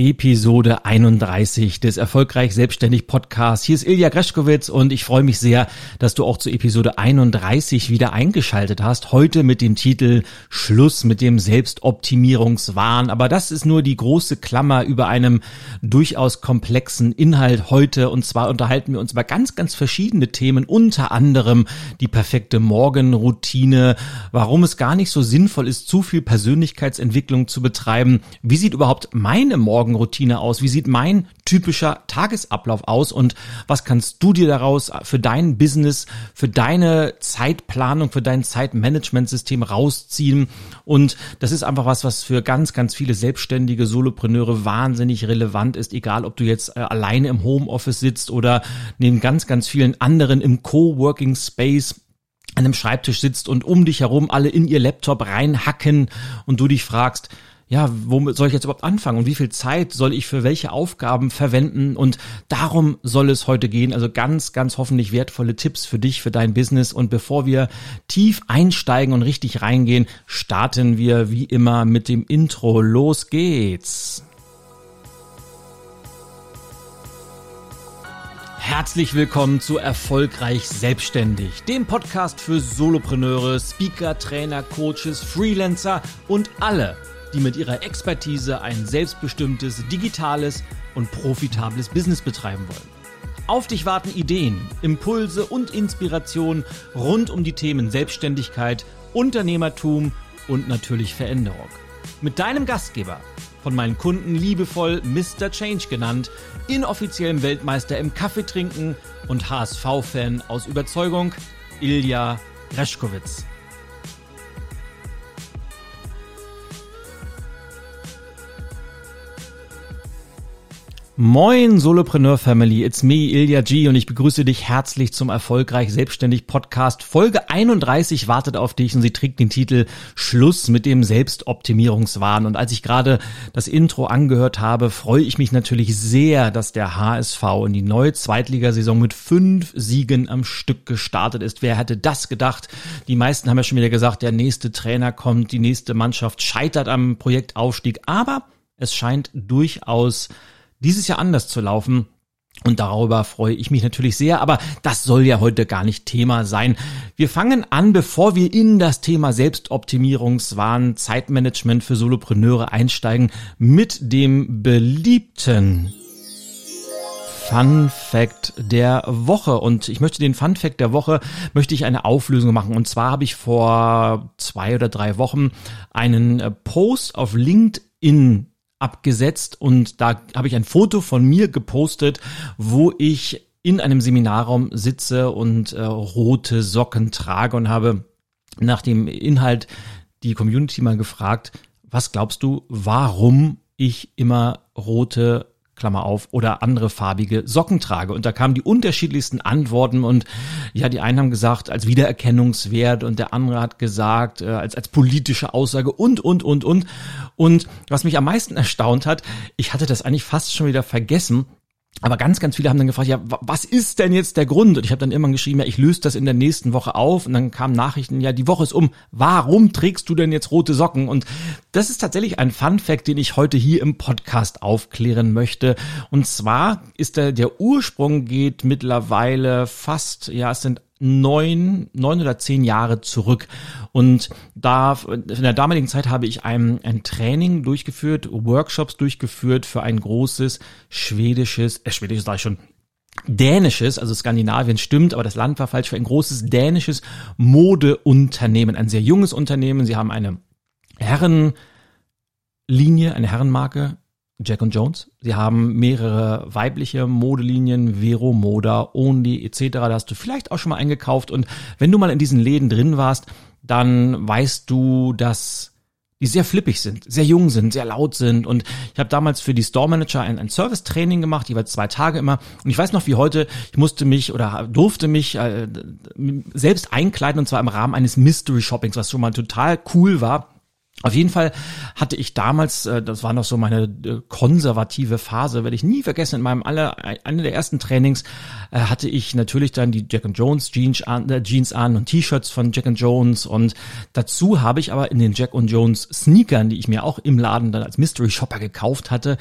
Episode 31 des Erfolgreich Selbstständig Podcasts. Hier ist Ilja Greschkowitz und ich freue mich sehr, dass du auch zu Episode 31 wieder eingeschaltet hast. Heute mit dem Titel Schluss mit dem Selbstoptimierungswahn. Aber das ist nur die große Klammer über einem durchaus komplexen Inhalt heute. Und zwar unterhalten wir uns über ganz, ganz verschiedene Themen, unter anderem die perfekte Morgenroutine, warum es gar nicht so sinnvoll ist, zu viel Persönlichkeitsentwicklung zu betreiben. Wie sieht überhaupt meine Morgen Morgenroutine aus? Wie sieht mein typischer Tagesablauf aus? Und was kannst du dir daraus für dein Business, für deine Zeitplanung, für dein Zeitmanagementsystem rausziehen? Und das ist einfach was, was für ganz, ganz viele selbstständige Solopreneure wahnsinnig relevant ist, egal ob du jetzt äh, alleine im Homeoffice sitzt oder neben ganz, ganz vielen anderen im Coworking Space an einem Schreibtisch sitzt und um dich herum alle in ihr Laptop reinhacken und du dich fragst, ja, womit soll ich jetzt überhaupt anfangen und wie viel Zeit soll ich für welche Aufgaben verwenden und darum soll es heute gehen. Also ganz, ganz hoffentlich wertvolle Tipps für dich, für dein Business. Und bevor wir tief einsteigen und richtig reingehen, starten wir wie immer mit dem Intro. Los geht's. Herzlich willkommen zu Erfolgreich Selbstständig, dem Podcast für Solopreneure, Speaker, Trainer, Coaches, Freelancer und alle die mit ihrer Expertise ein selbstbestimmtes, digitales und profitables Business betreiben wollen. Auf dich warten Ideen, Impulse und Inspiration rund um die Themen Selbstständigkeit, Unternehmertum und natürlich Veränderung. Mit deinem Gastgeber, von meinen Kunden liebevoll Mr. Change genannt, inoffiziellem Weltmeister im Kaffeetrinken und HSV-Fan aus Überzeugung, Ilja Reschkowitz. Moin Solopreneur Family, it's me Ilya G und ich begrüße dich herzlich zum Erfolgreich Selbstständig Podcast. Folge 31 wartet auf dich und sie trägt den Titel Schluss mit dem Selbstoptimierungswahn. Und als ich gerade das Intro angehört habe, freue ich mich natürlich sehr, dass der HSV in die neue Zweitligasaison mit fünf Siegen am Stück gestartet ist. Wer hätte das gedacht? Die meisten haben ja schon wieder gesagt, der nächste Trainer kommt, die nächste Mannschaft scheitert am Projektaufstieg, aber es scheint durchaus dieses Jahr anders zu laufen. Und darüber freue ich mich natürlich sehr, aber das soll ja heute gar nicht Thema sein. Wir fangen an, bevor wir in das Thema Selbstoptimierungswahn, Zeitmanagement für Solopreneure einsteigen, mit dem beliebten Fun Fact der Woche. Und ich möchte den Fun Fact der Woche, möchte ich eine Auflösung machen. Und zwar habe ich vor zwei oder drei Wochen einen Post auf LinkedIn abgesetzt und da habe ich ein Foto von mir gepostet, wo ich in einem Seminarraum sitze und äh, rote Socken trage und habe nach dem Inhalt die Community mal gefragt, was glaubst du, warum ich immer rote Klammer auf, oder andere farbige Socken trage. Und da kamen die unterschiedlichsten Antworten und ja, die einen haben gesagt, als Wiedererkennungswert und der andere hat gesagt, äh, als, als politische Aussage und, und, und, und. Und was mich am meisten erstaunt hat, ich hatte das eigentlich fast schon wieder vergessen, aber ganz, ganz viele haben dann gefragt, ja, was ist denn jetzt der Grund? Und ich habe dann immer geschrieben, ja, ich löse das in der nächsten Woche auf. Und dann kamen Nachrichten, ja, die Woche ist um. Warum trägst du denn jetzt rote Socken? Und das ist tatsächlich ein Fun Fact, den ich heute hier im Podcast aufklären möchte. Und zwar ist der, der Ursprung geht mittlerweile fast, ja, es sind neun, neun oder zehn Jahre zurück. Und da, in der damaligen Zeit habe ich ein, ein Training durchgeführt, Workshops durchgeführt für ein großes schwedisches, äh, schwedisches sage ich schon, dänisches, also Skandinavien stimmt, aber das Land war falsch, für ein großes dänisches Modeunternehmen, ein sehr junges Unternehmen. Sie haben eine Herrenlinie, eine Herrenmarke, Jack und Jones. Sie haben mehrere weibliche Modelinien, Vero, Moda, Only etc. Da hast du vielleicht auch schon mal eingekauft. Und wenn du mal in diesen Läden drin warst, dann weißt du, dass die sehr flippig sind, sehr jung sind, sehr laut sind. Und ich habe damals für die Store Manager ein, ein Service-Training gemacht, jeweils zwei Tage immer. Und ich weiß noch wie heute, ich musste mich oder durfte mich äh, selbst einkleiden und zwar im Rahmen eines Mystery Shoppings, was schon mal total cool war Auf jeden Fall hatte ich damals, äh, das war noch so meine äh, konservative Phase, werde ich nie vergessen, in meinem aller, einer der ersten Trainings äh, hatte ich natürlich dann die Jack and Jones Jeans an, Jeans an und T-Shirts von Jack and Jones und dazu habe ich aber in den Jack and Jones Sneakern, die ich mir auch im Laden dann als Mystery Shopper gekauft hatte,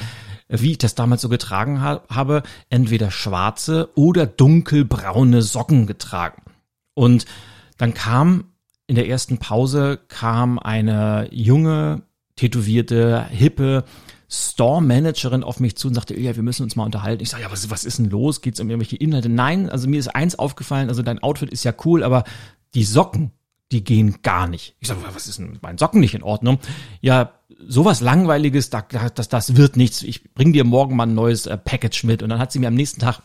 wie ich das damals so getragen habe, entweder schwarze oder dunkelbraune Socken getragen. Und dann kam in der ersten Pause kam eine junge, tätowierte, hippe Store-Managerin auf mich zu und sagte, ja, wir müssen uns mal unterhalten. Ich sage, ja, was, was ist denn los? Geht es um irgendwelche Inhalte? Nein, also mir ist eins aufgefallen, also dein Outfit ist ja cool, aber die Socken, die gehen gar nicht. Ich sage, was ist denn mit meinen Socken nicht in Ordnung? Ja, sowas Langweiliges, das, das, das wird nichts. Ich bring dir morgen mal ein neues äh, Package mit. Und dann hat sie mir am nächsten Tag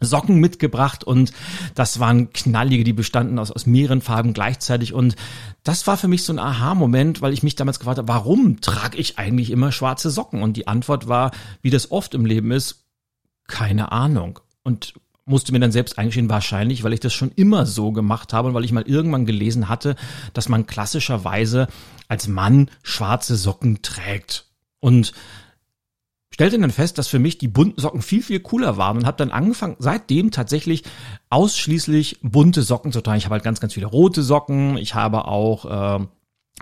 Socken mitgebracht und das waren knallige, die bestanden aus, aus mehreren Farben gleichzeitig und das war für mich so ein Aha-Moment, weil ich mich damals gefragt habe, warum trage ich eigentlich immer schwarze Socken? Und die Antwort war, wie das oft im Leben ist, keine Ahnung. Und musste mir dann selbst eingestehen, wahrscheinlich, weil ich das schon immer so gemacht habe und weil ich mal irgendwann gelesen hatte, dass man klassischerweise als Mann schwarze Socken trägt. Und stellte dann fest, dass für mich die bunten Socken viel, viel cooler waren und habe dann angefangen, seitdem tatsächlich ausschließlich bunte Socken zu tragen. Ich habe halt ganz, ganz viele rote Socken, ich habe auch äh,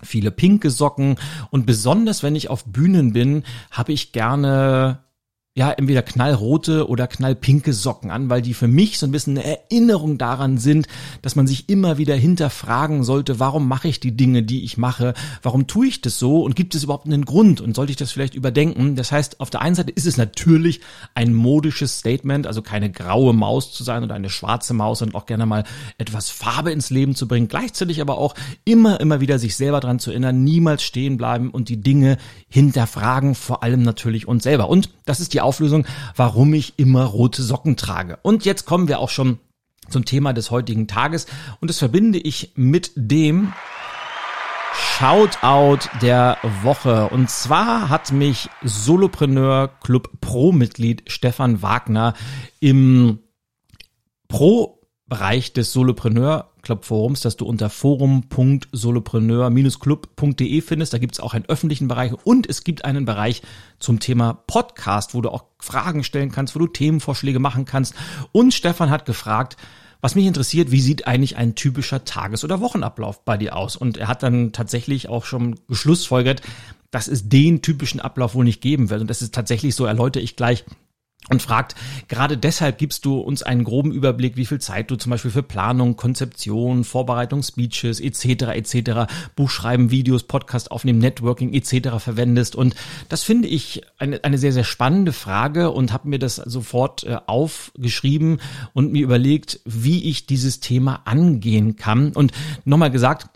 viele pinke Socken und besonders wenn ich auf Bühnen bin, habe ich gerne ja, entweder knallrote oder knallpinke Socken an, weil die für mich so ein bisschen eine Erinnerung daran sind, dass man sich immer wieder hinterfragen sollte, warum mache ich die Dinge, die ich mache, warum tue ich das so und gibt es überhaupt einen Grund und sollte ich das vielleicht überdenken? Das heißt, auf der einen Seite ist es natürlich ein modisches Statement, also keine graue Maus zu sein oder eine schwarze Maus und auch gerne mal etwas Farbe ins Leben zu bringen, gleichzeitig aber auch immer, immer wieder sich selber dran zu erinnern, niemals stehen bleiben und die Dinge hinterfragen, vor allem natürlich uns selber. Und das ist die Auflösung, warum ich immer rote Socken trage. Und jetzt kommen wir auch schon zum Thema des heutigen Tages und das verbinde ich mit dem Shoutout der Woche. Und zwar hat mich Solopreneur Club Pro Mitglied Stefan Wagner im Pro Bereich des Solopreneur Club Forums, das du unter forum.solopreneur-club.de findest. Da gibt es auch einen öffentlichen Bereich und es gibt einen Bereich zum Thema Podcast, wo du auch Fragen stellen kannst, wo du Themenvorschläge machen kannst. Und Stefan hat gefragt, was mich interessiert, wie sieht eigentlich ein typischer Tages- oder Wochenablauf bei dir aus? Und er hat dann tatsächlich auch schon geschlussfolgert, dass es den typischen Ablauf wohl nicht geben wird. Und das ist tatsächlich so, erläutere ich gleich und fragt, gerade deshalb gibst du uns einen groben Überblick, wie viel Zeit du zum Beispiel für Planung, Konzeption, Vorbereitung, Speeches etc. etc., Buchschreiben, Videos, Podcast aufnehmen, Networking etc. verwendest. Und das finde ich eine, eine sehr, sehr spannende Frage und habe mir das sofort äh, aufgeschrieben und mir überlegt, wie ich dieses Thema angehen kann. Und nochmal gesagt,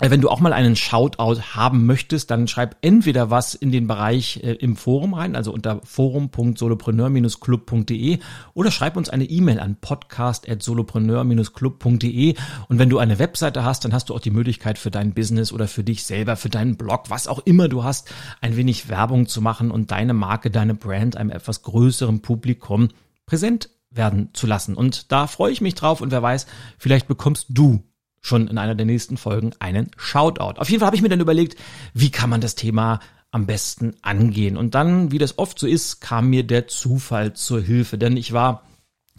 wenn du auch mal einen Shoutout haben möchtest, dann schreib entweder was in den Bereich äh, im Forum rein, also unter forum.solopreneur-club.de oder schreib uns eine E-Mail an podcast.solopreneur-club.de und wenn du eine Webseite hast, dann hast du auch die Möglichkeit für dein Business oder für dich selber, für deinen Blog, was auch immer du hast, ein wenig Werbung zu machen und deine Marke, deine Brand einem etwas größeren Publikum präsent werden zu lassen. Und da freue ich mich drauf und wer weiß, vielleicht bekommst du schon in einer der nächsten Folgen einen Shoutout. Auf jeden Fall habe ich mir dann überlegt, wie kann man das Thema am besten angehen. Und dann, wie das oft so ist, kam mir der Zufall zur Hilfe, denn ich war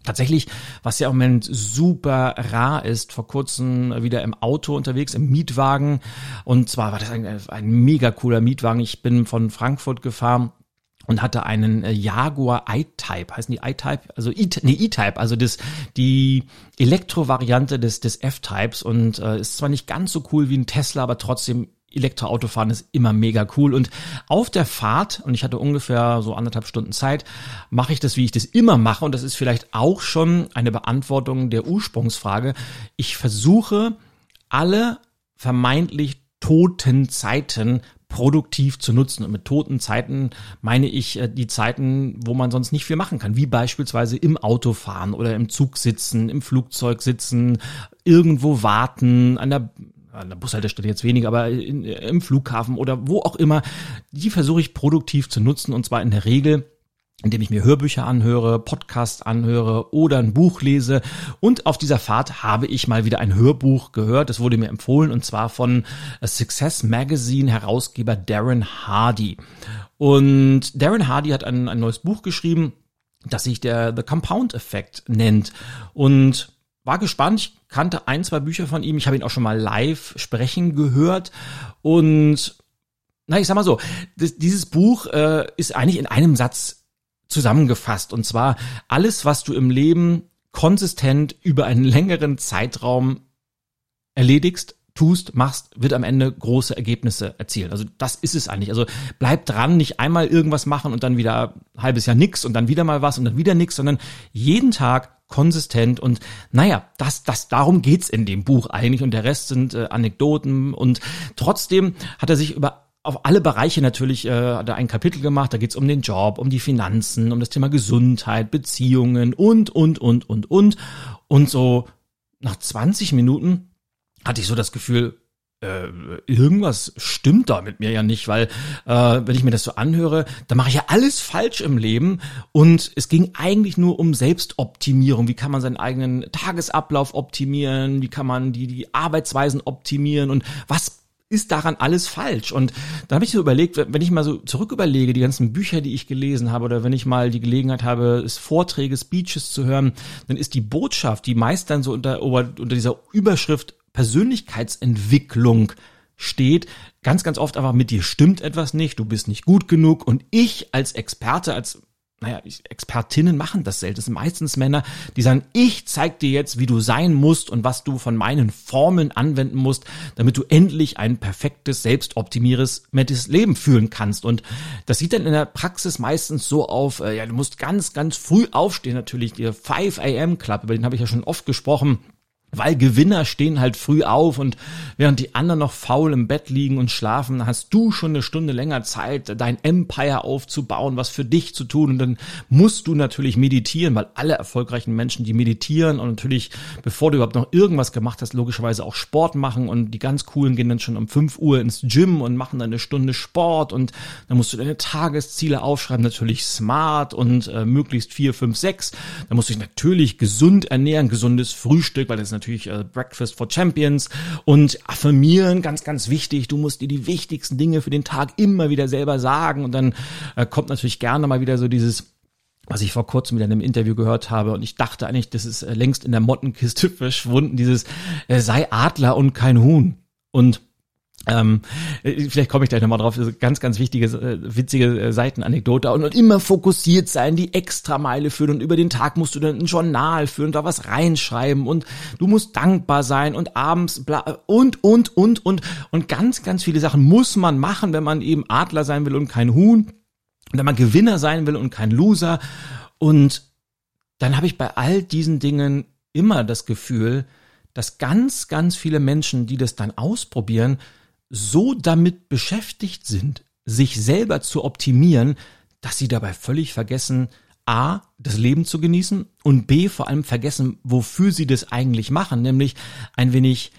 Tatsächlich, was ja im Moment super rar ist, vor kurzem wieder im Auto unterwegs, im Mietwagen. Und zwar war das ein, ein mega cooler Mietwagen. Ich bin von Frankfurt gefahren und hatte einen äh, Jaguar i-Type, heißen die i-Type, also e, nee, E-Type, also das die Elektro-Variante des des F-Types. Und äh, ist zwar nicht ganz so cool wie ein Tesla, aber trotzdem Elektroautofahren ist immer mega cool. Und auf der Fahrt und ich hatte ungefähr so anderthalb Stunden Zeit, mache ich das, wie ich das immer mache. Und das ist vielleicht auch schon eine Beantwortung der Ursprungsfrage. Ich versuche alle vermeintlich toten Zeiten produktiv zu nutzen. Und mit toten Zeiten meine ich äh, die Zeiten, wo man sonst nicht viel machen kann, wie beispielsweise im Auto fahren oder im Zug sitzen, im Flugzeug sitzen, irgendwo warten, an der an der Bushaltestelle jetzt weniger, aber in, im Flughafen oder wo auch immer, die versuche ich produktiv zu nutzen und zwar in der Regel indem ich mir Hörbücher anhöre, Podcasts anhöre oder ein Buch lese. Und auf dieser Fahrt habe ich mal wieder ein Hörbuch gehört. Es wurde mir empfohlen und zwar von Success Magazine Herausgeber Darren Hardy. Und Darren Hardy hat ein, ein neues Buch geschrieben, das sich der The Compound Effect nennt. Und war gespannt. Ich kannte ein, zwei Bücher von ihm. Ich habe ihn auch schon mal live sprechen gehört. Und na, ich sag mal so, das, dieses Buch äh, ist eigentlich in einem Satz zusammengefasst. Und zwar alles, was du im Leben konsistent über einen längeren Zeitraum erledigst, tust, machst, wird am Ende große Ergebnisse erzielen. Also das ist es eigentlich. Also bleib dran, nicht einmal irgendwas machen und dann wieder halbes Jahr nix und dann wieder mal was und dann wieder nix, sondern jeden Tag konsistent und naja, das, das, darum geht's in dem Buch eigentlich und der Rest sind äh, Anekdoten und trotzdem hat er sich über auf alle Bereiche natürlich äh, er ein Kapitel gemacht. Da geht's um den Job, um die Finanzen, um das Thema Gesundheit, Beziehungen und, und, und, und, und. Und so nach 20 Minuten hatte ich so das Gefühl, äh, irgendwas stimmt da mit mir ja nicht, weil äh, wenn ich mir das so anhöre, dann mache ich ja alles falsch im Leben und es ging eigentlich nur um Selbstoptimierung. Wie kann man seinen eigenen Tagesablauf optimieren? Wie kann man die die Arbeitsweisen optimieren und was ist daran alles falsch? Und da habe ich so überlegt, wenn ich mal so zurück überlege, die ganzen Bücher, die ich gelesen habe, oder wenn ich mal die Gelegenheit habe, Vorträge, Speeches zu hören, dann ist die Botschaft, die meist dann so unter, unter dieser Überschrift Persönlichkeitsentwicklung steht, ganz, ganz oft einfach mit dir stimmt etwas nicht, du bist nicht gut genug und ich als Experte, als naja, Expertinnen machen das selten. Das sind meistens Männer, die sagen, ich zeig dir jetzt, wie du sein musst und was du von meinen Formeln anwenden musst, damit du endlich ein perfektes, selbstoptimierendes Leben führen kannst. Und das sieht dann in der Praxis meistens so auf, äh, ja, du musst ganz, ganz früh aufstehen, natürlich, der 5 AM Club, über den habe ich ja schon oft gesprochen weil Gewinner stehen halt früh auf und während die anderen noch faul im Bett liegen und schlafen, hast du schon eine Stunde länger Zeit, dein Empire aufzubauen, was für dich zu tun. Und dann musst du natürlich meditieren, weil alle erfolgreichen Menschen, die meditieren und natürlich, bevor du überhaupt noch irgendwas gemacht hast, logischerweise auch Sport machen. Und die ganz coolen gehen dann schon um 5 Uhr ins Gym und machen dann eine Stunde Sport. Und dann musst du deine Tagesziele aufschreiben, natürlich smart und äh, möglichst 4, 5, 6. Dann musst du dich natürlich gesund ernähren, gesundes Frühstück, weil das natürlich äh, Breakfast for Champions und affirmieren, ganz, ganz wichtig. Du musst dir die wichtigsten Dinge für den Tag immer wieder selber sagen und dann äh, kommt natürlich gerne mal wieder so dieses was ich vor kurzem wieder in einem Interview gehört habe und ich dachte eigentlich, das ist äh, längst in der Mottenkiste verschwunden, dieses äh, sei Adler und kein Huhn. Und ähm, vielleicht komme ich gleich nochmal drauf. Ganz, ganz wichtige, äh, witzige äh, Seitenanekdote. Und, und immer fokussiert sein, die Extrameile führen. Und über den Tag musst du dann ein Journal führen, da was reinschreiben. Und du musst dankbar sein und abends bla und, und, und, und. Und ganz, ganz viele Sachen muss man machen, wenn man eben Adler sein will und kein Huhn. Wenn man Gewinner sein will und kein Loser. Und dann habe ich bei all diesen Dingen immer das Gefühl, dass ganz, ganz viele Menschen, die das dann ausprobieren, so damit beschäftigt sind, sich selber zu optimieren, dass sie dabei völlig vergessen, A, das Leben zu genießen und B, vor allem vergessen, wofür sie das eigentlich machen, nämlich ein wenig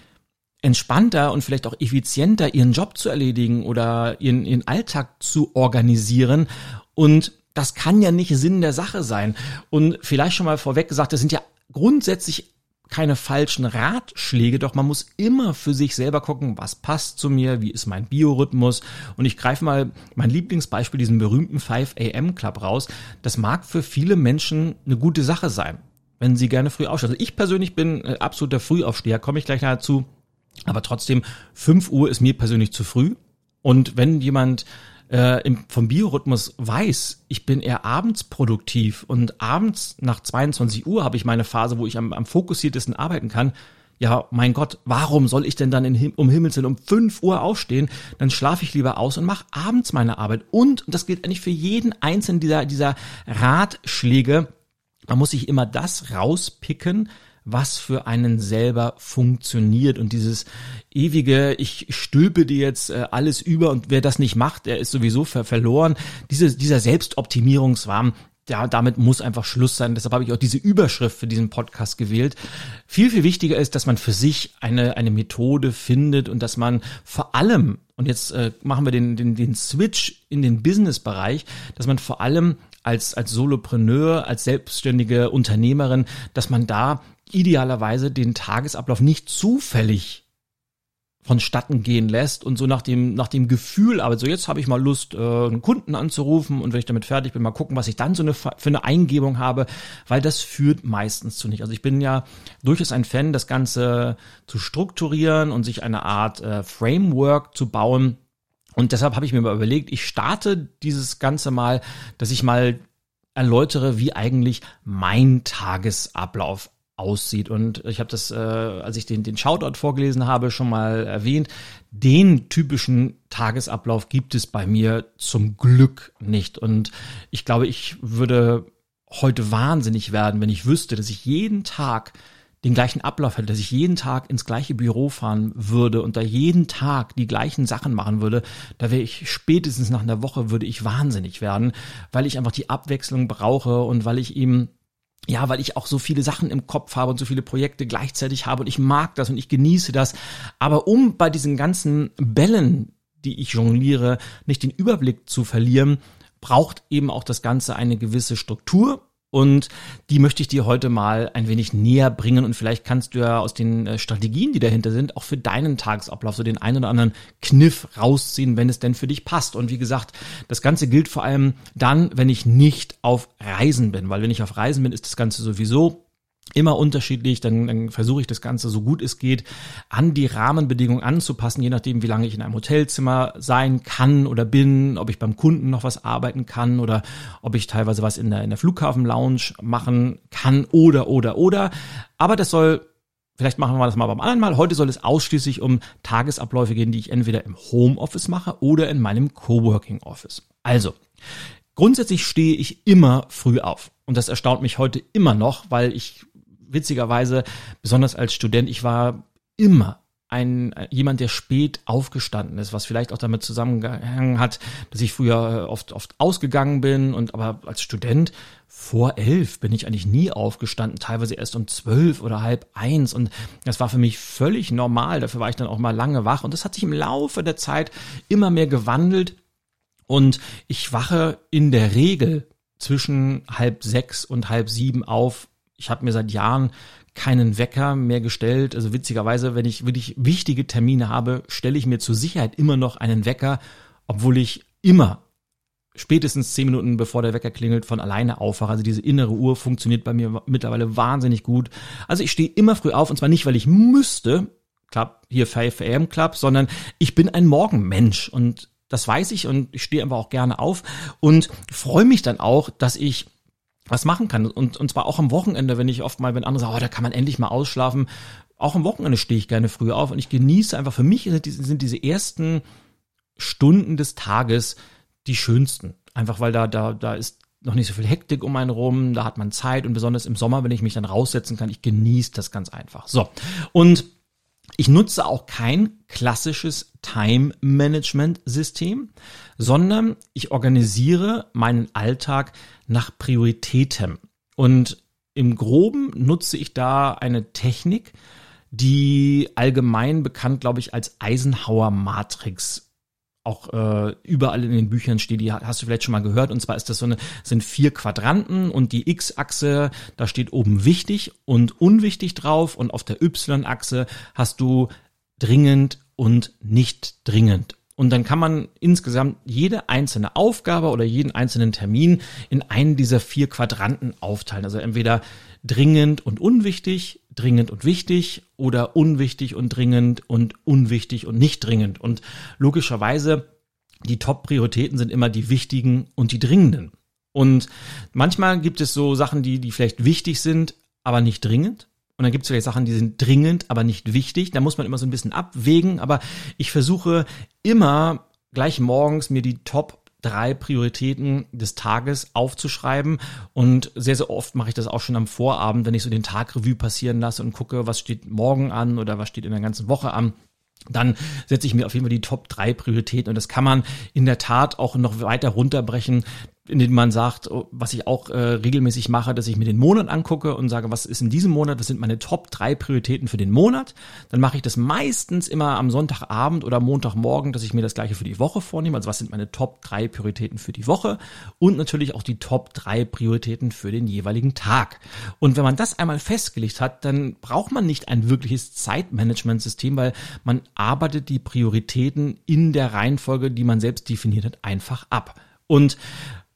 entspannter und vielleicht auch effizienter ihren Job zu erledigen oder ihren, ihren Alltag zu organisieren und das kann ja nicht Sinn der Sache sein. Und vielleicht schon mal vorweg gesagt, das sind ja grundsätzlich keine falschen Ratschläge, doch man muss immer für sich selber gucken, was passt zu mir, wie ist mein Biorhythmus. Und ich greife mal mein Lieblingsbeispiel, diesen berühmten 5 AM Club raus. Das mag für viele Menschen eine gute Sache sein, wenn sie gerne früh aufstehen. Also ich persönlich bin äh, absoluter Frühaufsteher, komme ich gleich dazu. Aber trotzdem, 5 Uhr ist mir persönlich zu früh. Und wenn jemand äh, im, vom Biorhythmus weiß, ich bin eher abends produktiv und abends nach 22 Uhr habe ich meine Phase, wo ich am, am fokussiertesten arbeiten kann, ja, mein Gott, warum soll ich denn dann in, um Himmels Willen um 5 Uhr aufstehen? Dann schlafe ich lieber aus und mache abends meine Arbeit. Und, und das gilt eigentlich für jeden einzelnen dieser, dieser Ratschläge, man muss sich immer das rauspicken, was für einen selber funktioniert und dieses ewige, ich stülpe dir jetzt äh, alles über und wer das nicht macht, der ist sowieso ver verloren. Diese, dieser Selbstoptimierungswahn, ja, damit muss einfach Schluss sein. Deshalb habe ich auch diese Überschrift für diesen Podcast gewählt. Viel, viel wichtiger ist, dass man für sich eine, eine Methode findet und dass man vor allem und jetzt äh, machen wir den, den, den Switch in den Business-Bereich, dass man vor allem als, als Solopreneur, als selbstständige Unternehmerin, dass man da idealerweise den Tagesablauf nicht zufällig vonstatten gehen lässt und so nach dem nach dem Gefühl, aber so jetzt habe ich mal Lust, äh, einen Kunden anzurufen und wenn ich damit fertig bin, mal gucken, was ich dann so eine für eine Eingebung habe, weil das führt meistens zu nicht. Also ich bin ja durchaus ein Fan, das Ganze zu strukturieren und sich eine Art äh, Framework zu bauen. Und deshalb habe ich mir mal überlegt, ich starte dieses Ganze mal, dass ich mal erläutere, wie eigentlich mein Tagesablauf aussieht. Und ich habe das, äh, als ich den, den Shoutout vorgelesen habe, schon mal erwähnt. Den typischen Tagesablauf gibt es bei mir zum Glück nicht. Und ich glaube, ich würde heute wahnsinnig werden, wenn ich wüsste, dass ich jeden Tag den gleichen Ablauf hätte, dass ich jeden Tag ins gleiche Büro fahren würde und da jeden Tag die gleichen Sachen machen würde, da wäre ich spätestens nach einer Woche würde ich wahnsinnig werden, weil ich einfach die Abwechslung brauche und weil ich ihm ja, weil ich auch so viele Sachen im Kopf habe und so viele Projekte gleichzeitig habe und ich mag das und ich genieße das. Aber um bei diesen ganzen Bällen, die ich jongliere, nicht den Überblick zu verlieren, braucht eben auch das Ganze eine gewisse Struktur und die möchte ich dir heute mal ein wenig näher bringen und vielleicht kannst du ja aus den äh, Strategien, die dahinter sind, auch für deinen Tagesablauf so den einen oder anderen Kniff rausziehen, wenn es denn für dich passt. Und wie gesagt, das Ganze gilt vor allem dann, wenn ich nicht auf Reisen bin, weil wenn ich auf Reisen bin, ist das Ganze sowieso immer unterschiedlich, dann, dann versuche ich das Ganze so gut es geht an die Rahmenbedingungen anzupassen, je nachdem, wie lange ich in einem Hotelzimmer sein kann oder bin, ob ich beim Kunden noch was arbeiten kann oder ob ich teilweise was in der, in der Flughafen-Lounge machen kann oder, oder, oder. Aber das soll Vielleicht machen wir das mal beim anderen Mal. Heute soll es ausschließlich um Tagesabläufe gehen, die ich entweder im Homeoffice mache oder in meinem Coworking Office. Also, grundsätzlich stehe ich immer früh auf. Und das erstaunt mich heute immer noch, weil ich witzigerweise, besonders als Student, ich war immer ein jemand, der spät aufgestanden ist, was vielleicht auch damit zusammengehangen hat, dass ich früher oft oft ausgegangen bin und aber als Student vor elf bin ich eigentlich nie aufgestanden, teilweise erst um zwölf oder halb eins. Und das war für mich völlig normal. Dafür war ich dann auch mal lange wach. Und das hat sich im Laufe der Zeit immer mehr gewandelt. Und ich wache in der Regel zwischen halb sechs und halb sieben auf, ich habe mir seit Jahren keinen Wecker mehr gestellt. Also witzigerweise, wenn ich wirklich wichtige Termine habe, stelle ich mir zur Sicherheit immer noch einen Wecker, obwohl ich immer spätestens zehn Minuten bevor der Wecker klingelt von alleine aufwache. Also diese innere Uhr funktioniert bei mir mittlerweile wahnsinnig gut. Also ich stehe immer früh auf und zwar nicht, weil ich müsste, Club, hier 5 AM Club, sondern ich bin ein Morgenmensch und das weiß ich und ich stehe einfach auch gerne auf und freue mich dann auch, dass ich was machen kann. Und, und zwar auch am Wochenende, wenn ich oft mal, wenn andere sagen, oh, da kann man endlich mal ausschlafen. Auch am Wochenende stehe ich gerne früh auf und ich genieße einfach, für mich sind diese, sind diese ersten Stunden des Tages die schönsten. Einfach weil da, da, da ist noch nicht so viel Hektik um einen rum, da hat man Zeit und besonders im Sommer, wenn ich mich dann raussetzen kann, ich genieße das ganz einfach. So. Und ich nutze auch kein klassisches Time-Management-System, sondern ich organisiere meinen Alltag nach Prioritäten. Und im Groben nutze ich da eine Technik, die allgemein bekannt, glaube ich, als Eisenhower Matrix auch äh, überall in den Büchern steht, die hast du vielleicht schon mal gehört. Und zwar ist das so eine, sind vier Quadranten und die X-Achse, da steht oben wichtig und unwichtig drauf und auf der Y-Achse hast du dringend und nicht dringend. Und dann kann man insgesamt jede einzelne Aufgabe oder jeden einzelnen Termin in einen dieser vier Quadranten aufteilen. Also entweder dringend und unwichtig, dringend und wichtig oder unwichtig und dringend und unwichtig und nicht dringend. Und logischerweise die Top-Prioritäten sind immer die wichtigen und die dringenden. Und manchmal gibt es so Sachen, die, die vielleicht wichtig sind, aber nicht dringend. Und dann gibt es vielleicht Sachen, die sind dringend, aber nicht wichtig. Da muss man immer so ein bisschen abwägen. Aber ich versuche immer gleich morgens mir die Top drei Prioritäten des Tages aufzuschreiben. Und sehr, sehr oft mache ich das auch schon am Vorabend, wenn ich so den Tag Revue passieren lasse und gucke, was steht morgen an oder was steht in der ganzen Woche an dann setze ich mir auf jeden Fall die Top drei Prioritäten und das kann man in der Tat auch noch weiter runterbrechen in denen man sagt, oh, was ich auch äh, regelmäßig mache, dass ich mir den Monat angucke und sage, was ist in diesem Monat, was sind meine Top drei Prioritäten für den Monat. Dann mache ich das meistens immer am Sonntagabend oder Montagmorgen, dass ich mir das gleiche für die Woche vornehme. Also was sind meine Top drei Prioritäten für die Woche und natürlich auch die Top drei Prioritäten für den jeweiligen Tag. Und wenn man das einmal festgelegt hat, dann braucht man nicht ein wirkliches Zeitmanagementsystem, weil man arbeitet die Prioritäten in der Reihenfolge, die man selbst definiert hat, einfach ab. Und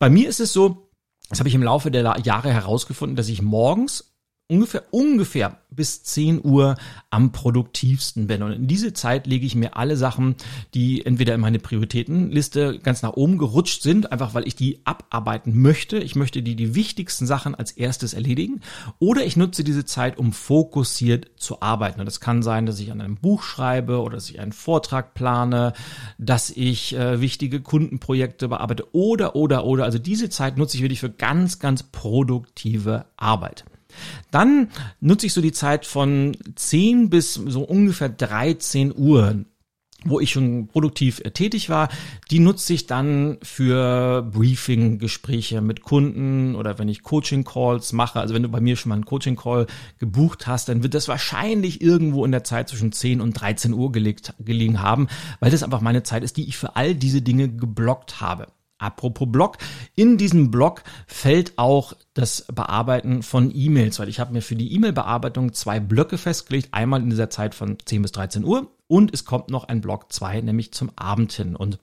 bei mir ist es so, das habe ich im Laufe der Jahre herausgefunden, dass ich morgens ungefähr, ungefähr bis 10 Uhr am produktivsten bin. Und in diese Zeit lege ich mir alle Sachen, die entweder in meine Prioritätenliste ganz nach oben gerutscht sind, einfach weil ich die abarbeiten möchte. Ich möchte die, die wichtigsten Sachen als erstes erledigen. Oder ich nutze diese Zeit, um fokussiert zu arbeiten. Und das kann sein, dass ich an einem Buch schreibe oder dass ich einen Vortrag plane, dass ich äh, wichtige Kundenprojekte bearbeite oder, oder, oder. Also diese Zeit nutze ich wirklich für ganz, ganz produktive Arbeit. Dann nutze ich so die Zeit von 10 bis so ungefähr 13 Uhr wo ich schon produktiv äh, tätig war, die nutze ich dann für Briefing-Gespräche mit Kunden oder wenn ich Coaching-Calls mache. Also wenn du bei mir schon mal einen Coaching-Call gebucht hast, dann wird das wahrscheinlich irgendwo in der Zeit zwischen 10 und 13 Uhr gelegt, gelegen haben, weil das einfach meine Zeit ist, die ich für all diese Dinge geblockt habe. Apropos Blog, in diesem Blog fällt auch das Bearbeiten von E-Mails, weil ich habe mir für die E-Mail-Bearbeitung zwei Blöcke festgelegt, einmal in dieser Zeit von 10 bis 13 Uhr und es kommt noch ein Block 2, nämlich zum Abend hin. Und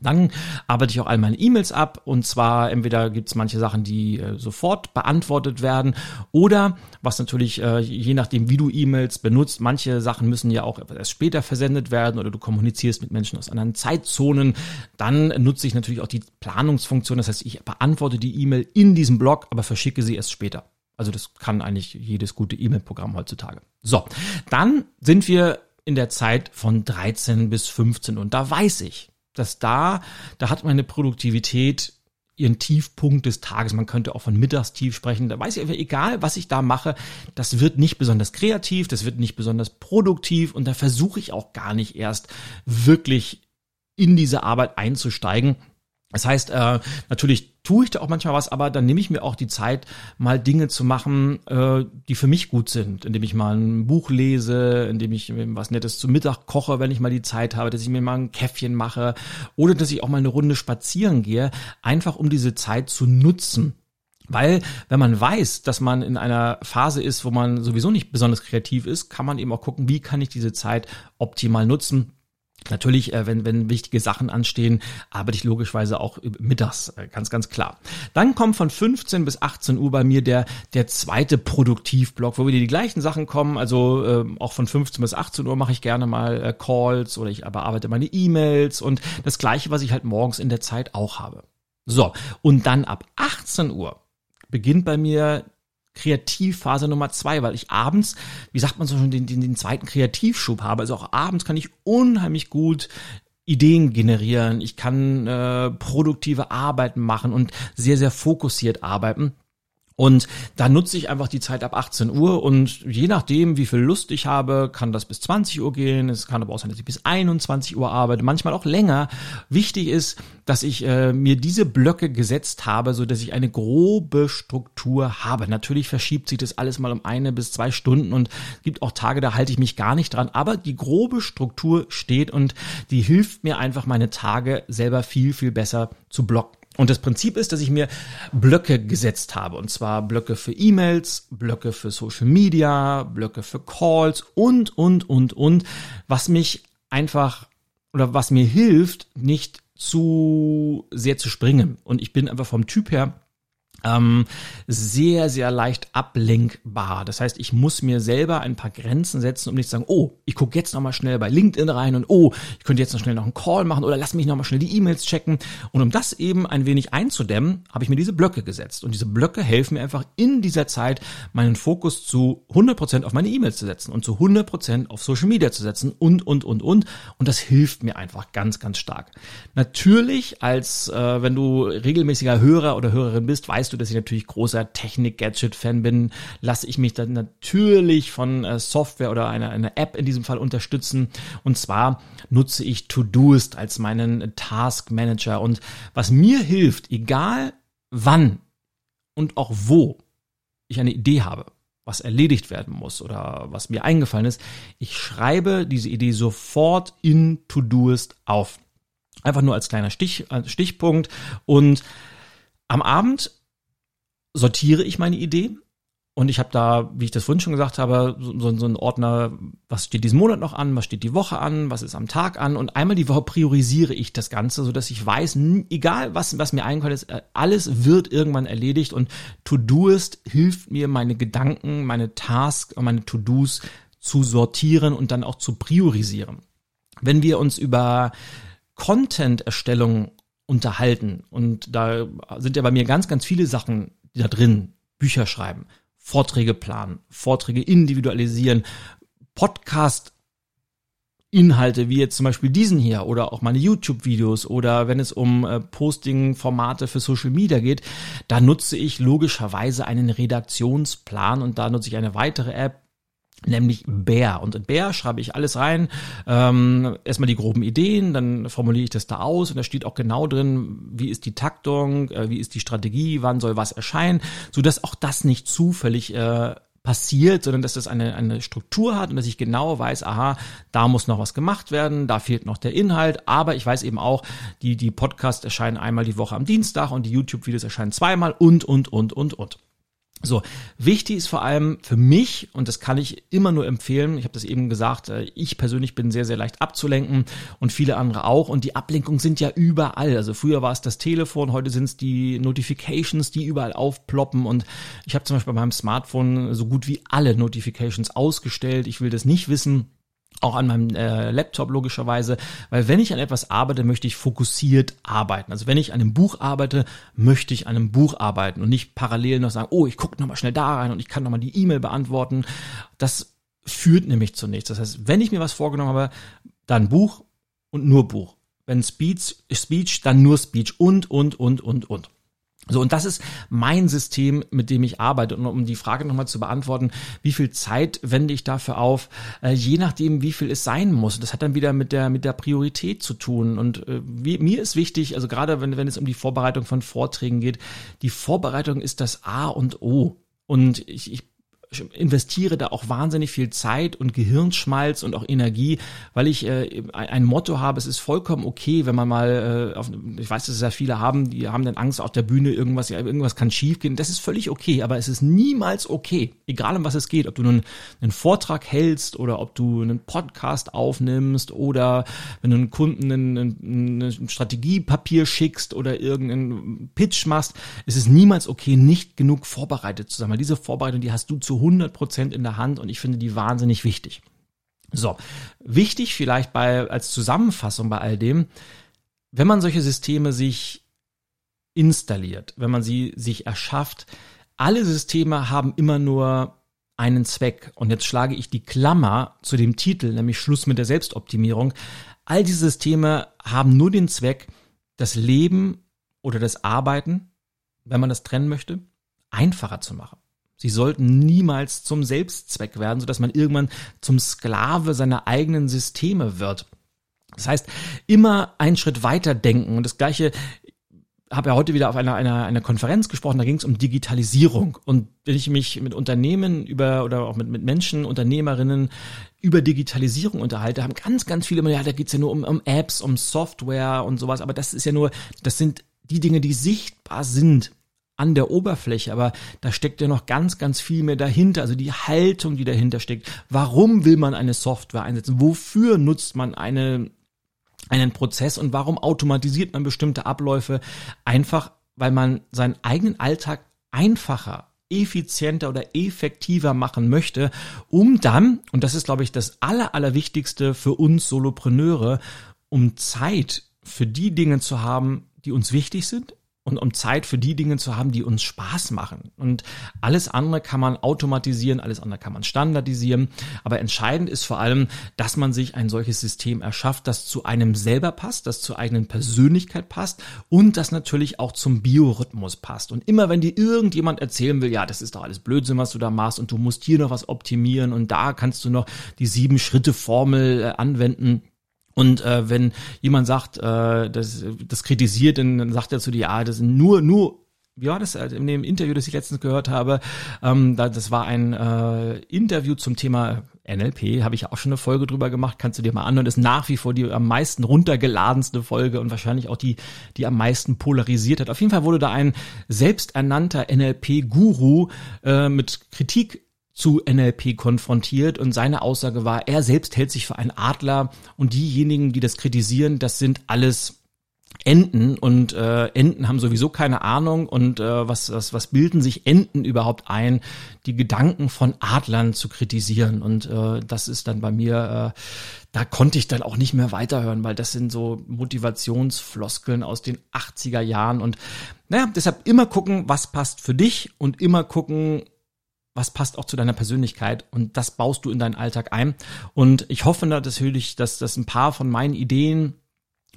dann arbeite ich auch all meine E-Mails ab und zwar entweder gibt es manche Sachen, die äh, sofort beantwortet werden oder was natürlich äh, je nachdem, wie du E-Mails benutzt, manche Sachen müssen ja auch erst später versendet werden oder du kommunizierst mit Menschen aus anderen Zeitzonen. Dann nutze ich natürlich auch die Planungsfunktion, das heißt, ich beantworte die E-Mail in diesem Blog, aber verschicke sie erst später. Also das kann eigentlich jedes gute E-Mail-Programm heutzutage. So, dann sind wir in der Zeit von 13 bis 15 und da weiß ich, dass da, da hat meine Produktivität ihren Tiefpunkt des Tages. Man könnte auch von Mittagstief sprechen. Da weiß ich einfach, egal was ich da mache, das wird nicht besonders kreativ, das wird nicht besonders produktiv und da versuche ich auch gar nicht erst wirklich in diese Arbeit einzusteigen. Das heißt, äh, natürlich tue ich da auch manchmal was, aber dann nehme ich mir auch die Zeit, mal Dinge zu machen, äh, die für mich gut sind, indem ich mal ein Buch lese, indem ich was Nettes zu Mittag koche, wenn ich mal die Zeit habe, dass ich mir mal ein Käffchen mache. Oder dass ich auch mal eine Runde spazieren gehe, einfach um diese Zeit zu nutzen. Weil, wenn man weiß, dass man in einer Phase ist, wo man sowieso nicht besonders kreativ ist, kann man eben auch gucken, wie kann ich diese Zeit optimal nutzen Natürlich, äh, wenn, wenn wichtige Sachen anstehen, arbeite ich logischerweise auch mittags, äh, ganz, ganz klar. Dann kommt von 15 bis 18 Uhr bei mir der, der zweite Produktivblock, wo wieder die gleichen Sachen kommen. Also äh, auch von 15 bis 18 Uhr mache ich gerne mal äh, Calls oder ich bearbeite meine E-Mails und das gleiche, was ich halt morgens in der Zeit auch habe. So, und dann ab 18 Uhr beginnt bei mir Kreativphase Nummer zwei, weil ich abends, wie sagt man so schon, den, den, den zweiten Kreativschub habe. Also auch abends kann ich unheimlich gut Ideen generieren, ich kann äh, produktive Arbeiten machen und sehr, sehr fokussiert arbeiten. Und da nutze ich einfach die Zeit ab 18 Uhr und je nachdem, wie viel Lust ich habe, kann das bis 20 Uhr gehen. Es kann aber auch sein, dass ich bis 21 Uhr arbeite, manchmal auch länger. Wichtig ist, dass ich äh, mir diese Blöcke gesetzt habe, so dass ich eine grobe Struktur habe. Natürlich verschiebt sich das alles mal um eine bis zwei Stunden und gibt auch Tage, da halte ich mich gar nicht dran. Aber die grobe Struktur steht und die hilft mir einfach, meine Tage selber viel, viel besser zu blocken. Und das Prinzip ist, dass ich mir Blöcke gesetzt habe. Und zwar Blöcke für E-Mails, Blöcke für Social Media, Blöcke für Calls und, und, und, und, was mich einfach oder was mir hilft, nicht zu sehr zu springen. Und ich bin einfach vom Typ her ähm, sehr, sehr leicht ablenkbar. Das heißt, ich muss mir selber ein paar Grenzen setzen, um nicht zu sagen, oh, ich gucke jetzt nochmal schnell bei LinkedIn rein und oh, ich könnte jetzt noch schnell noch einen Call machen oder lass mich nochmal schnell die E-Mails checken. Und um das eben ein wenig einzudämmen, habe ich mir diese Blöcke gesetzt. Und diese Blöcke helfen mir einfach in dieser Zeit, meinen Fokus zu 100% auf meine E-Mails zu setzen und zu 100% auf Social Media zu setzen und, und, und, und. Und das hilft mir einfach ganz, ganz stark. Natürlich, als äh, wenn du regelmäßiger Hörer oder Hörerin bist, weißt weißt du, dass ich natürlich großer Technik-Gadget-Fan bin, lasse ich mich dann natürlich von äh, Software oder einer, einer App in diesem Fall unterstützen. Und zwar nutze ich Todoist als meinen Task Manager. Und was mir hilft, egal wann und auch wo ich eine Idee habe, was erledigt werden muss oder was mir eingefallen ist, ich schreibe diese Idee sofort in To-Doist auf. Einfach nur als kleiner Stich, Stichpunkt. Und am Abend sortiere ich meine Idee und ich habe da, wie ich das vorhin schon gesagt habe, so, so, einen Ordner, was steht diesen Monat noch an, was steht die Woche an, was ist am Tag an. Und einmal die Woche priorisiere ich das Ganze, so dass ich weiß, egal was, was mir eingefallen ist, äh, alles wird irgendwann erledigt. Und To-Doist hilft mir, meine Gedanken, meine Tasks und meine To-Dos zu sortieren und dann auch zu priorisieren. Wenn wir uns über Content-Erstellung unterhalten, und da sind ja bei mir ganz, ganz viele Sachen da drin, Bücher schreiben, Vorträge planen, Vorträge individualisieren, Podcast Inhalte wie jetzt zum Beispiel diesen hier oder auch meine YouTube-Videos oder wenn es um äh, Posting-Formate für Social Media geht, da nutze ich logischerweise einen Redaktionsplan und da nutze ich eine weitere App, nämlich Bär. Und in Bär schreibe ich alles rein. Ähm, erstmal die groben Ideen, dann formuliere ich das da aus und da steht auch genau drin, wie ist die Taktung, äh, wie ist die Strategie, wann soll was erscheinen, so dass auch das nicht zufällig äh, passiert, sondern dass das eine, eine Struktur hat und dass ich genau weiß, aha, da muss noch was gemacht werden, da fehlt noch der Inhalt, aber ich weiß eben auch, die, die Podcasts erscheinen einmal die Woche am Dienstag und die YouTube-Videos erscheinen zweimal und, und, und, und, und. So, wichtig ist vor allem für mich, und das kann ich immer nur empfehlen, ich habe das eben gesagt, äh, ich persönlich bin sehr, sehr leicht abzulenken und viele andere auch. Und die Ablenkungen sind ja überall. Also früher war es das Telefon, heute sind es die Notifications, die überall aufploppen. Und ich habe zum Beispiel bei meinem Smartphone so gut wie alle Notifications ausgestellt. Ich will das nicht wissen auch an meinem äh, Laptop logischerweise, weil wenn ich an etwas arbeite, möchte ich fokussiert arbeiten. Also wenn ich an einem Buch arbeite, möchte ich an einem Buch arbeiten und nicht parallel noch sagen, oh, ich gucke nochmal schnell da rein und ich kann nochmal die E-Mail beantworten. Das führt nämlich zu nichts. Das heißt, wenn ich mir was vorgenommen habe, dann Buch und nur Buch. Wenn Speech, Speech, dann nur Speech und, und, und, und, und. So, und das ist mein System, mit dem ich arbeite. Und um die Frage nochmal zu beantworten, wie viel Zeit wende ich dafür auf, äh, je nachdem, wie viel es sein muss. Das hat dann wieder mit der, mit der Priorität zu tun. Und äh, wie, mir ist wichtig, also gerade wenn, wenn es um die Vorbereitung von Vorträgen geht, die Vorbereitung ist das A und O. Und ich, ich investiere da auch wahnsinnig viel Zeit und Gehirnschmalz und auch Energie, weil ich äh, ein Motto habe, es ist vollkommen okay, wenn man mal, äh, auf, ich weiß, dass es ja viele haben, die haben dann Angst auf der Bühne, irgendwas, ja, irgendwas kann schiefgehen. Das ist völlig okay, aber es ist niemals okay, egal um was es geht, ob du nun einen Vortrag hältst oder ob du einen Podcast aufnimmst oder wenn du einen Kunden ein Strategiepapier schickst oder irgendeinen Pitch machst, es ist niemals okay, nicht genug vorbereitet zu sein, weil diese Vorbereitung, die hast du zu 100 Prozent in der Hand und ich finde die wahnsinnig wichtig. So, wichtig vielleicht bei, als Zusammenfassung bei all dem, wenn man solche Systeme sich installiert, wenn man sie sich erschafft, alle Systeme haben immer nur einen Zweck. Und jetzt schlage ich die Klammer zu dem Titel, nämlich Schluss mit der Selbstoptimierung. All diese Systeme haben nur den Zweck, das Leben oder das Arbeiten, wenn man das trennen möchte, einfacher zu machen. Sie sollten niemals zum Selbstzweck werden, sodass man irgendwann zum Sklave seiner eigenen Systeme wird. Das heißt, immer einen Schritt weiter denken. Und das gleiche habe ja heute wieder auf einer, einer, einer Konferenz gesprochen, da ging es um Digitalisierung. Und wenn ich mich mit Unternehmen über oder auch mit, mit Menschen, Unternehmerinnen über Digitalisierung unterhalte, haben ganz, ganz viele immer, ja, da geht's ja nur um, um Apps, um Software und sowas, aber das ist ja nur, das sind die Dinge, die sichtbar sind an der Oberfläche, aber da steckt ja noch ganz, ganz viel mehr dahinter, also die Haltung, die dahinter steckt. Warum will man eine Software einsetzen? Wofür nutzt man eine, einen Prozess und warum automatisiert man bestimmte Abläufe? Einfach, weil man seinen eigenen Alltag einfacher effizienter oder effektiver machen möchte, um dann, und das ist, glaube ich, das Aller, Allerwichtigste für uns Solopreneure, um Zeit für die Dinge zu haben, die uns wichtig sind, und um Zeit für die Dinge zu haben, die uns Spaß machen. Und alles andere kann man automatisieren, alles andere kann man standardisieren. Aber entscheidend ist vor allem, dass man sich ein solches System erschafft, das zu einem selber passt, das zur eigenen Persönlichkeit passt und das natürlich auch zum Biorhythmus passt. Und immer wenn dir irgendjemand erzählen will, ja, das ist doch alles Blödsinn, was du da machst und du musst hier noch was optimieren und da kannst du noch die sieben Schritte Formel äh, anwenden, und äh, wenn jemand sagt, äh, das, das kritisiert, dann, dann sagt er zu dir, ja, das sind nur, nur wie war das in dem Interview, das ich letztens gehört habe? Ähm, das war ein äh, Interview zum Thema NLP, habe ich auch schon eine Folge drüber gemacht, kannst du dir mal anhören. Das ist nach wie vor die am meisten runtergeladenste Folge und wahrscheinlich auch die, die am meisten polarisiert hat. Auf jeden Fall wurde da ein selbsternannter NLP-Guru äh, mit Kritik zu NLP konfrontiert und seine Aussage war, er selbst hält sich für einen Adler und diejenigen, die das kritisieren, das sind alles Enten und äh, Enten haben sowieso keine Ahnung und äh, was, was, was bilden sich Enten überhaupt ein, die Gedanken von Adlern zu kritisieren? Und äh, das ist dann bei mir, äh, da konnte ich dann auch nicht mehr weiterhören, weil das sind so Motivationsfloskeln aus den 80er Jahren. Und naja, deshalb immer gucken, was passt für dich und immer gucken, was passt auch zu deiner Persönlichkeit und das baust du in deinen Alltag ein und ich hoffe natürlich, dass das ein paar von meinen Ideen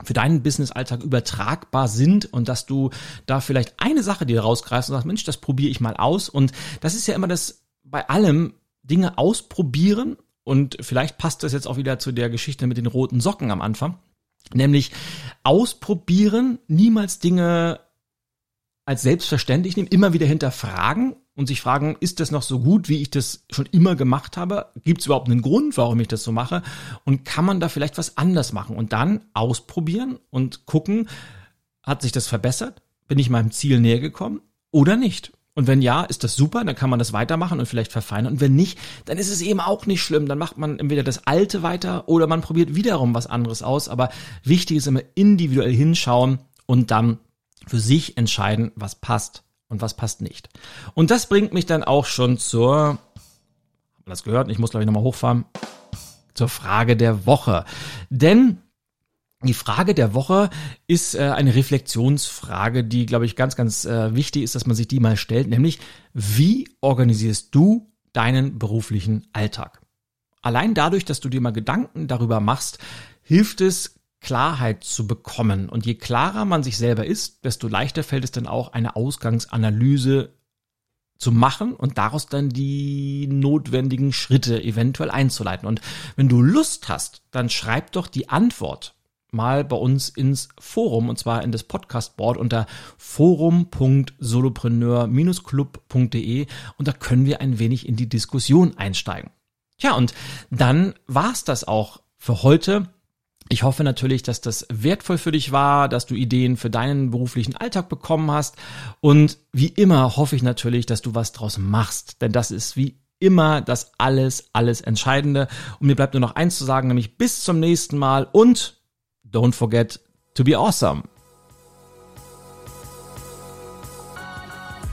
für deinen Business-Alltag übertragbar sind und dass du da vielleicht eine Sache dir rausgreifst und sagst, Mensch, das probiere ich mal aus. Und das ist ja immer das bei allem Dinge ausprobieren. Und vielleicht passt das jetzt auch wieder zu der Geschichte mit den roten Socken am Anfang. Nämlich ausprobieren, niemals Dinge als selbstverständlich nehmen, immer wieder hinterfragen und sich fragen, ist das noch so gut, wie ich das schon immer gemacht habe? Gibt es überhaupt einen Grund, warum ich das so mache? Und kann man da vielleicht was anders machen? Und dann ausprobieren und gucken, hat sich das verbessert? Bin ich meinem Ziel näher gekommen oder nicht? Und wenn ja, ist das super, dann kann man das weitermachen und vielleicht verfeinern. Und wenn nicht, dann ist es eben auch nicht schlimm. Dann macht man entweder das Alte weiter oder man probiert wiederum was anderes aus. Aber wichtig ist immer individuell hinschauen und dann für sich entscheiden, was passt und was passt nicht. Und das bringt mich dann auch schon zur, wir das gehört? Ich muss glaube ich nochmal hochfahren, zur Frage der Woche. Denn die Frage der Woche ist äh, eine Reflexionsfrage, die, glaube ich, ganz, ganz äh, wichtig ist, dass man sich die mal stellt, nämlich wie organisierst du deinen beruflichen Alltag? Allein dadurch, dass du dir mal Gedanken darüber machst, hilft es Klarheit zu bekommen. Und je klarer man sich selber ist, desto leichter fällt es dann auch, eine Ausgangsanalyse zu machen und daraus dann die notwendigen Schritte eventuell einzuleiten. Und wenn du Lust hast, dann schreib doch die Antwort mal bei uns ins Forum und zwar in das Podcast-Board unter forum.solopreneur-club.de und da können wir ein wenig in die Diskussion einsteigen. Tja, und dann war's das auch für heute. Ich hoffe natürlich, dass das wertvoll für dich war, dass du Ideen für deinen beruflichen Alltag bekommen hast. Und wie immer hoffe ich natürlich, dass du was draus machst. Denn das ist wie immer das alles, alles Entscheidende. Und mir bleibt nur noch eins zu sagen, nämlich bis zum nächsten Mal und don't forget to be awesome.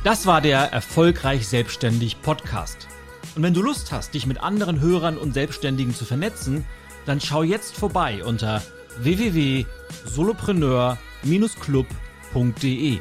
Das war der Erfolgreich Selbstständig Podcast. Und wenn du Lust hast, dich mit anderen Hörern und Selbstständigen zu vernetzen, dann schau jetzt vorbei unter www.solopreneur-club.de.